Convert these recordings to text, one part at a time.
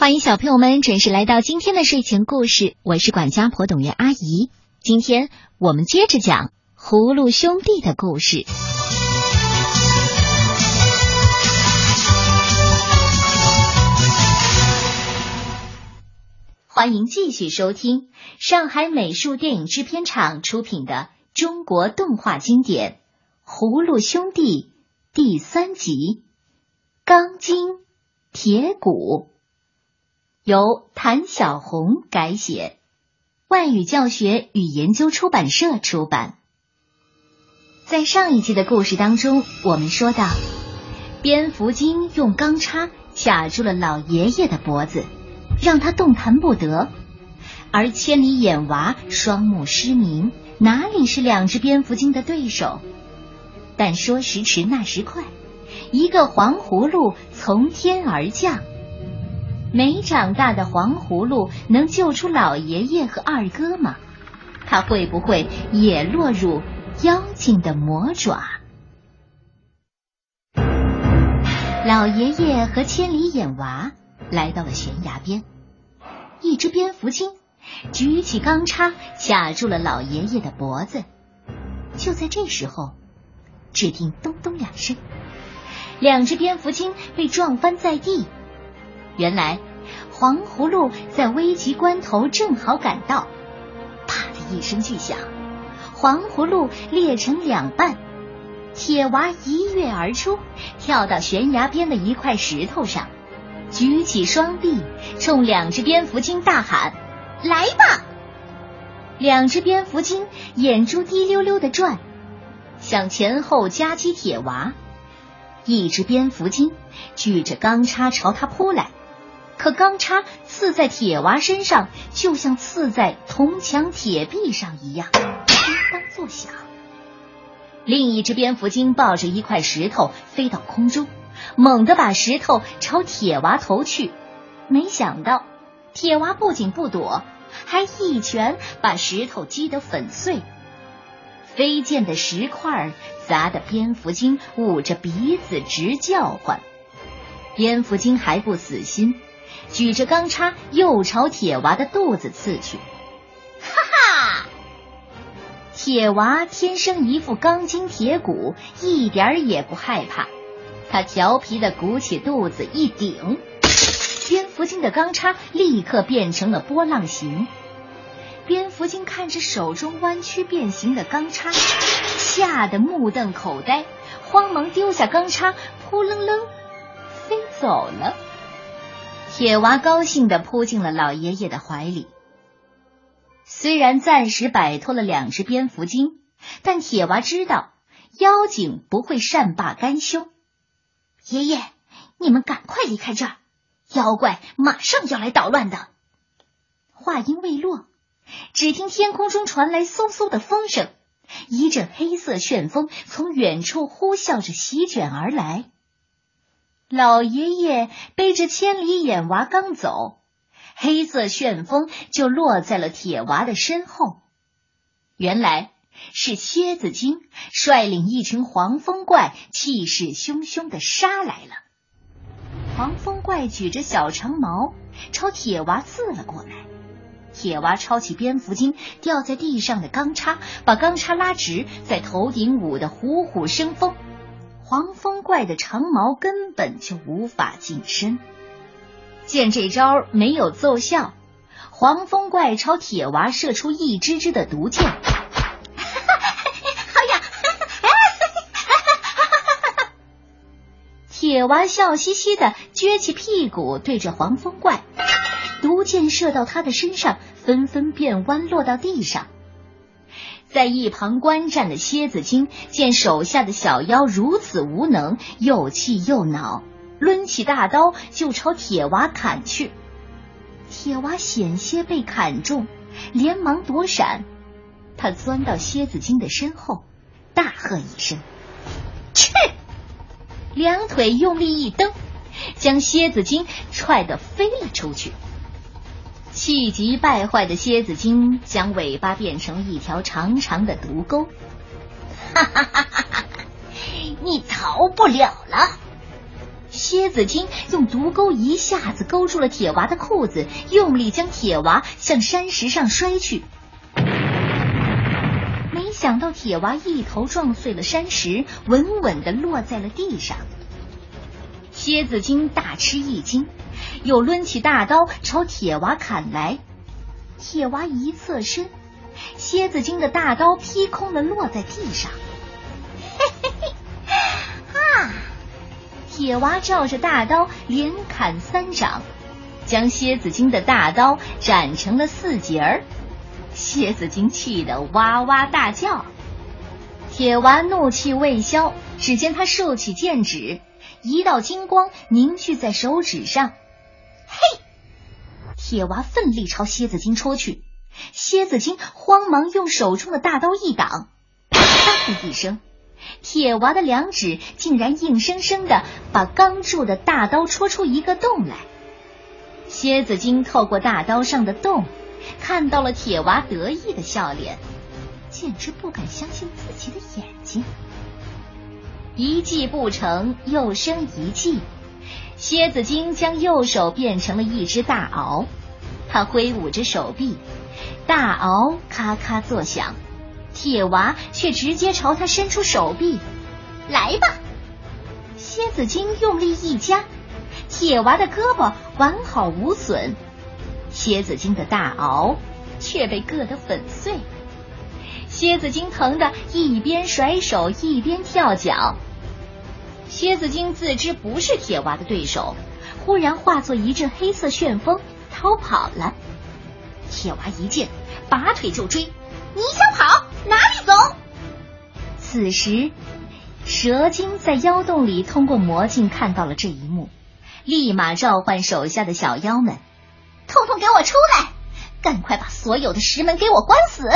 欢迎小朋友们准时来到今天的睡前故事，我是管家婆董月阿姨。今天我们接着讲葫芦兄弟的故事。欢迎继续收听上海美术电影制片厂出品的中国动画经典《葫芦兄弟》第三集《钢筋铁骨》。由谭小红改写，外语教学与研究出版社出版。在上一集的故事当中，我们说到，蝙蝠精用钢叉卡住了老爷爷的脖子，让他动弹不得；而千里眼娃双目失明，哪里是两只蝙蝠精的对手？但说时迟，那时快，一个黄葫芦从天而降。没长大的黄葫芦能救出老爷爷和二哥吗？他会不会也落入妖精的魔爪？老爷爷和千里眼娃来到了悬崖边，一只蝙蝠精举起钢叉卡住了老爷爷的脖子。就在这时候，只听咚咚两声，两只蝙蝠精被撞翻在地。原来，黄葫芦在危急关头正好赶到，啪的一声巨响，黄葫芦裂成两半。铁娃一跃而出，跳到悬崖边的一块石头上，举起双臂，冲两只蝙蝠精大喊：“来吧！”两只蝙蝠精眼珠滴溜溜的转，向前后夹击铁娃。一只蝙蝠精举着钢叉朝他扑来。可钢叉刺在铁娃身上，就像刺在铜墙铁壁上一样，叮当作响。另一只蝙蝠精抱着一块石头飞到空中，猛地把石头朝铁娃投去。没想到，铁娃不仅不躲，还一拳把石头击得粉碎。飞溅的石块砸得蝙蝠精捂着鼻子直叫唤。蝙蝠精还不死心。举着钢叉，又朝铁娃的肚子刺去。哈哈！铁娃天生一副钢筋铁骨，一点儿也不害怕。他调皮的鼓起肚子一顶，蝙蝠精的钢叉立刻变成了波浪形。蝙蝠精看着手中弯曲变形的钢叉，吓得目瞪口呆，慌忙丢下钢叉，扑棱棱飞走了。铁娃高兴的扑进了老爷爷的怀里。虽然暂时摆脱了两只蝙蝠精，但铁娃知道妖精不会善罢甘休。爷爷，你们赶快离开这儿，妖怪马上要来捣乱的。话音未落，只听天空中传来嗖嗖的风声，一阵黑色旋风从远处呼啸着席卷而来。老爷爷背着千里眼娃刚走，黑色旋风就落在了铁娃的身后。原来是蝎子精率领一群黄风怪，气势汹汹的杀来了。黄风怪举着小长矛朝铁娃刺了过来，铁娃抄起蝙蝠精掉在地上的钢叉，把钢叉拉直，在头顶舞得虎虎生风。黄风怪的长矛根本就无法近身，见这招没有奏效，黄风怪朝铁娃射出一支支的毒箭。好呀！铁娃笑嘻嘻的撅起屁股对着黄风怪，毒箭射到他的身上，纷纷变弯落到地上。在一旁观战的蝎子精见手下的小妖如此无能，又气又恼，抡起大刀就朝铁娃砍去。铁娃险些被砍中，连忙躲闪。他钻到蝎子精的身后，大喝一声：“去！”两腿用力一蹬，将蝎子精踹得飞了出去。气急败坏的蝎子精将尾巴变成了一条长长的毒钩，哈哈哈哈哈！你逃不了了！蝎子精用毒钩一下子勾住了铁娃的裤子，用力将铁娃向山石上摔去。没想到铁娃一头撞碎了山石，稳稳的落在了地上。蝎子精大吃一惊，又抡起大刀朝铁娃砍来。铁娃一侧身，蝎子精的大刀劈空了，落在地上。嘿嘿嘿，啊！铁娃照着大刀连砍三掌，将蝎子精的大刀斩成了四截儿。蝎子精气得哇哇大叫。铁娃怒气未消，只见他竖起剑指，一道金光凝聚在手指上。嘿！铁娃奋力朝蝎子精戳去，蝎子精慌忙用手中的大刀一挡，啪的一声。铁娃的两指竟然硬生生的把刚铸的大刀戳出一个洞来。蝎子精透过大刀上的洞，看到了铁娃得意的笑脸，简直不敢相信自己的眼睛。一计不成，又生一计。蝎子精将右手变成了一只大鳌，他挥舞着手臂，大鳌咔咔作响。铁娃却直接朝他伸出手臂，来吧！蝎子精用力一夹，铁娃的胳膊完好无损，蝎子精的大螯却被硌得粉碎。蝎子精疼得一边甩手一边跳脚。蝎子精自知不是铁娃的对手，忽然化作一阵黑色旋风逃跑了。铁娃一见，拔腿就追。你想跑哪里走？此时，蛇精在妖洞里通过魔镜看到了这一幕，立马召唤手下的小妖们，通通给我出来！赶快把所有的石门给我关死！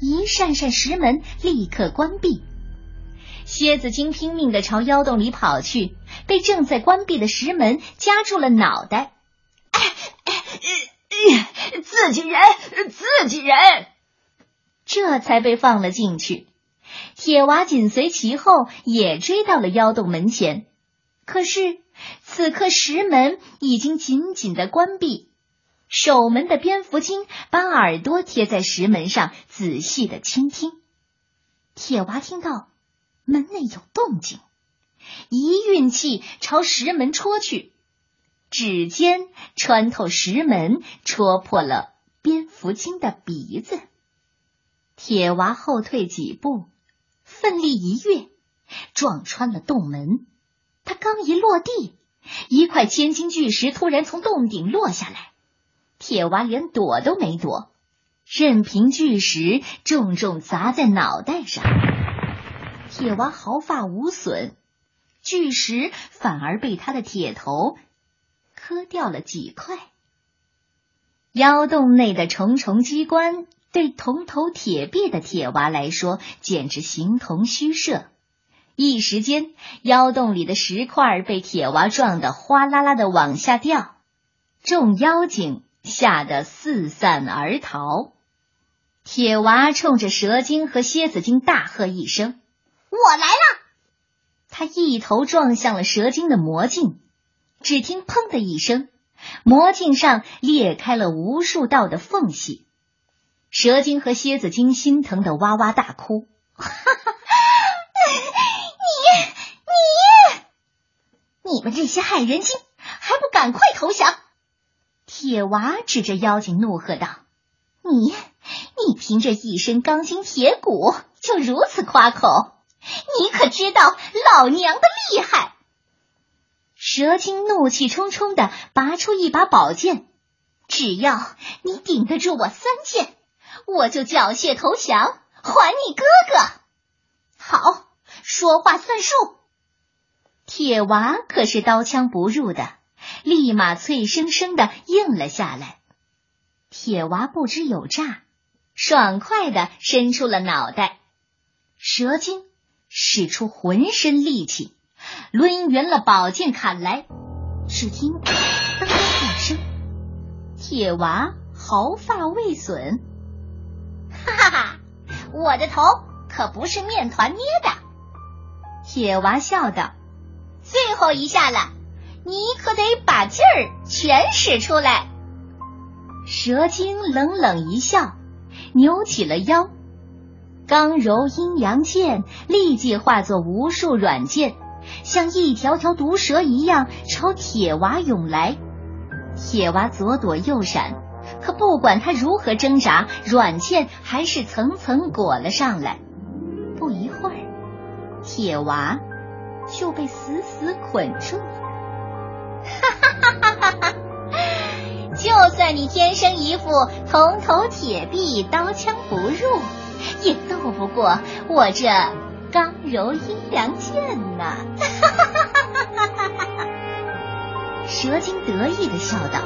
一扇扇石门立刻关闭。蝎子精拼命的朝妖洞里跑去，被正在关闭的石门夹住了脑袋哎哎。自己人，自己人。这才被放了进去。铁娃紧随其后，也追到了妖洞门前。可是此刻石门已经紧紧的关闭，守门的蝙蝠精把耳朵贴在石门上，仔细的倾听。铁娃听到门内有动静，一运气朝石门戳去，指尖穿透石门，戳破了蝙蝠精的鼻子。铁娃后退几步，奋力一跃，撞穿了洞门。他刚一落地，一块千斤巨石突然从洞顶落下来。铁娃连躲都没躲，任凭巨石重重砸在脑袋上。铁娃毫发无损，巨石反而被他的铁头磕掉了几块。妖洞内的重重机关。对铜头铁臂的铁娃来说，简直形同虚设。一时间，妖洞里的石块被铁娃撞得哗啦啦的往下掉，众妖精吓得四散而逃。铁娃冲着蛇精和蝎子精大喝一声：“我来了！”他一头撞向了蛇精的魔镜，只听“砰”的一声，魔镜上裂开了无数道的缝隙。蛇精和蝎子精心疼的哇哇大哭，哈哈！你你你们这些害人精，还不赶快投降！铁娃指着妖精怒喝道：“你你凭着一身钢筋铁骨就如此夸口，你可知道老娘的厉害？”蛇精怒气冲冲的拔出一把宝剑，只要你顶得住我三剑。我就缴械投降，还你哥哥。好，说话算数。铁娃可是刀枪不入的，立马脆生生的应了下来。铁娃不知有诈，爽快的伸出了脑袋。蛇精使出浑身力气，抡圆了宝剑砍来。只听当当两声，铁娃毫发未损。哈哈哈，我的头可不是面团捏的。铁娃笑道：“最后一下了，你可得把劲儿全使出来。蛇精冷冷一笑，扭起了腰，刚柔阴阳剑立即化作无数软剑，像一条条毒蛇一样朝铁娃涌来。铁娃左躲右闪。可不管他如何挣扎，软剑还是层层裹了上来。不一会儿，铁娃就被死死捆住了。哈哈哈哈哈！就算你天生一副铜头铁臂、刀枪不入，也斗不过我这刚柔阴阳剑呐！哈哈哈哈哈！蛇精得意的笑道。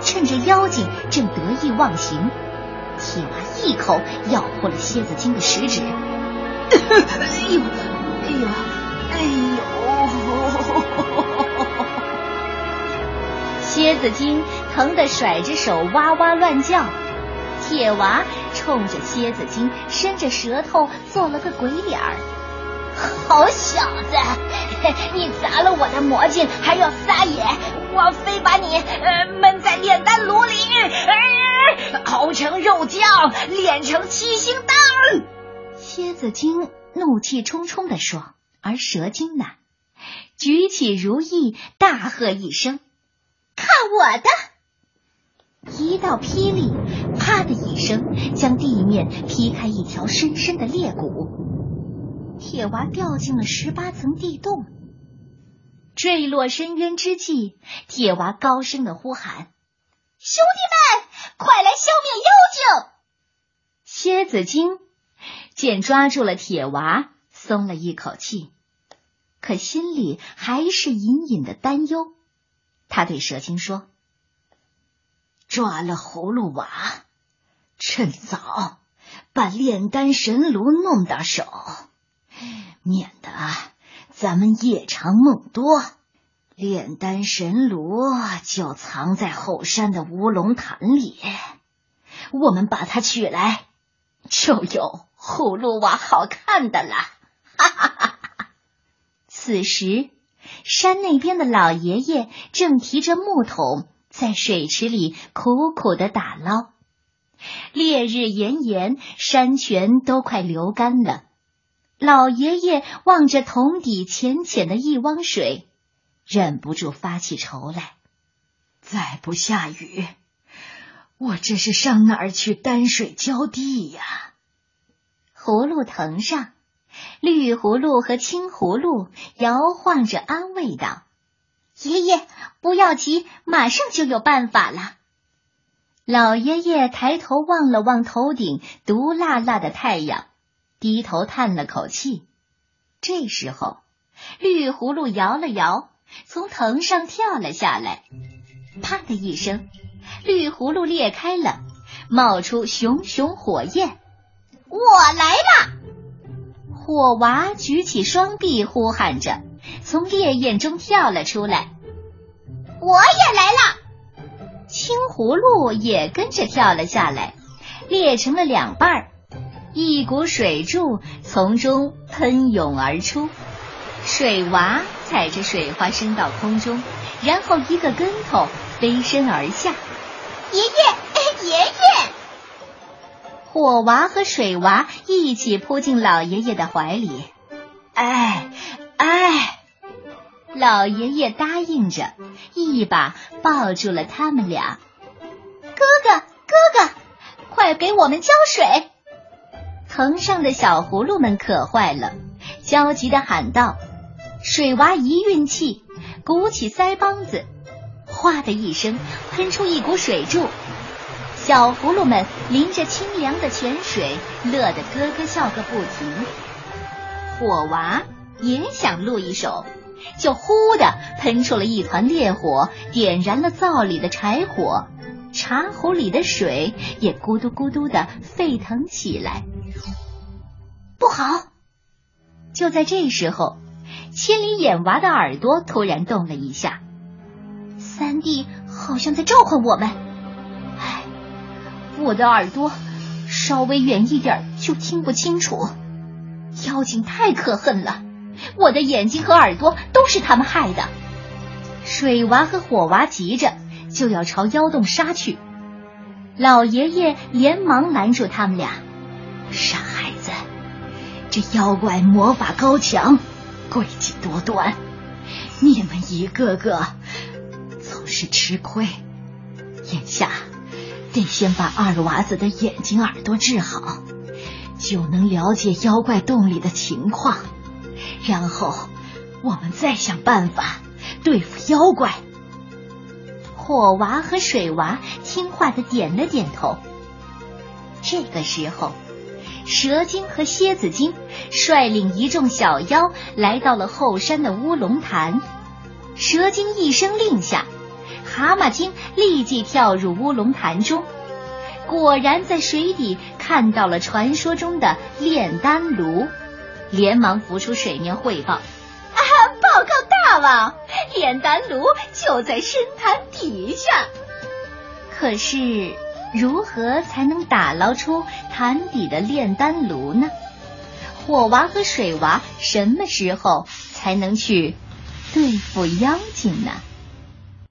趁着妖精正得意忘形，铁娃一口咬破了蝎子精的食指。哎呦，哎呦，哎呦！蝎子精疼得甩着手哇哇乱叫。铁娃冲着蝎子精伸着舌头做了个鬼脸儿。好小子，你砸了我的魔镜，还要撒野！我非把你呃闷在炼丹炉里，熬成肉酱，炼成七星丹。蝎子精怒气冲冲地说，而蛇精呢，举起如意，大喝一声：“看我的！”一道霹雳，啪的一声，将地面劈开一条深深的裂谷，铁娃掉进了十八层地洞。坠落深渊之际，铁娃高声的呼喊：“兄弟们，快来消灭妖精！”蝎子精见抓住了铁娃，松了一口气，可心里还是隐隐的担忧。他对蛇精说：“抓了葫芦娃，趁早把炼丹神炉弄到手，免得……”咱们夜长梦多，炼丹神炉就藏在后山的乌龙潭里。我们把它取来，就有葫芦娃好看的了。哈哈哈！此时，山那边的老爷爷正提着木桶在水池里苦苦的打捞。烈日炎炎，山泉都快流干了。老爷爷望着桶底浅浅的一汪水，忍不住发起愁来。再不下雨，我这是上哪儿去担水浇地呀？葫芦藤上，绿葫芦和青葫芦摇晃着，安慰道：“爷爷不要急，马上就有办法了。”老爷爷抬头望了望头顶毒辣辣的太阳。低头叹了口气，这时候，绿葫芦摇了摇，从藤上跳了下来。啪的一声，绿葫芦裂开了，冒出熊熊火焰。我来了！火娃举起双臂，呼喊着，从烈焰中跳了出来。我也来了！青葫芦也跟着跳了下来，裂成了两半儿。一股水柱从中喷涌而出，水娃踩着水花升到空中，然后一个跟头飞身而下。爷爷，爷爷！火娃和水娃一起扑进老爷爷的怀里。哎哎！老爷爷答应着，一把抱住了他们俩。哥哥，哥哥，快给我们浇水！藤上的小葫芦们渴坏了，焦急的喊道：“水娃一运气，鼓起腮帮子，哗的一声喷出一股水柱。小葫芦们淋着清凉的泉水，乐得咯咯笑个不停。火娃也想露一手，就呼的喷出了一团烈火，点燃了灶里的柴火，茶壶里的水也咕嘟咕嘟的沸腾起来。不好！就在这时候，千里眼娃的耳朵突然动了一下，三弟好像在召唤我们。唉，我的耳朵稍微远一点就听不清楚。妖精太可恨了，我的眼睛和耳朵都是他们害的。水娃和火娃急着就要朝妖洞杀去，老爷爷连忙拦住他们俩：“傻孩子，这妖怪魔法高强，诡计多端，你们一个个总是吃亏。眼下得先把二娃子的眼睛、耳朵治好，就能了解妖怪洞里的情况，然后我们再想办法。”对付妖怪，火娃和水娃听话的点了点头。这个时候，蛇精和蝎子精率领一众小妖来到了后山的乌龙潭。蛇精一声令下，蛤蟆精立即跳入乌龙潭中，果然在水底看到了传说中的炼丹炉，连忙浮出水面汇报。啊报告大王，炼丹炉就在深潭底下。可是，如何才能打捞出潭底的炼丹炉呢？火娃和水娃什么时候才能去对付妖精呢？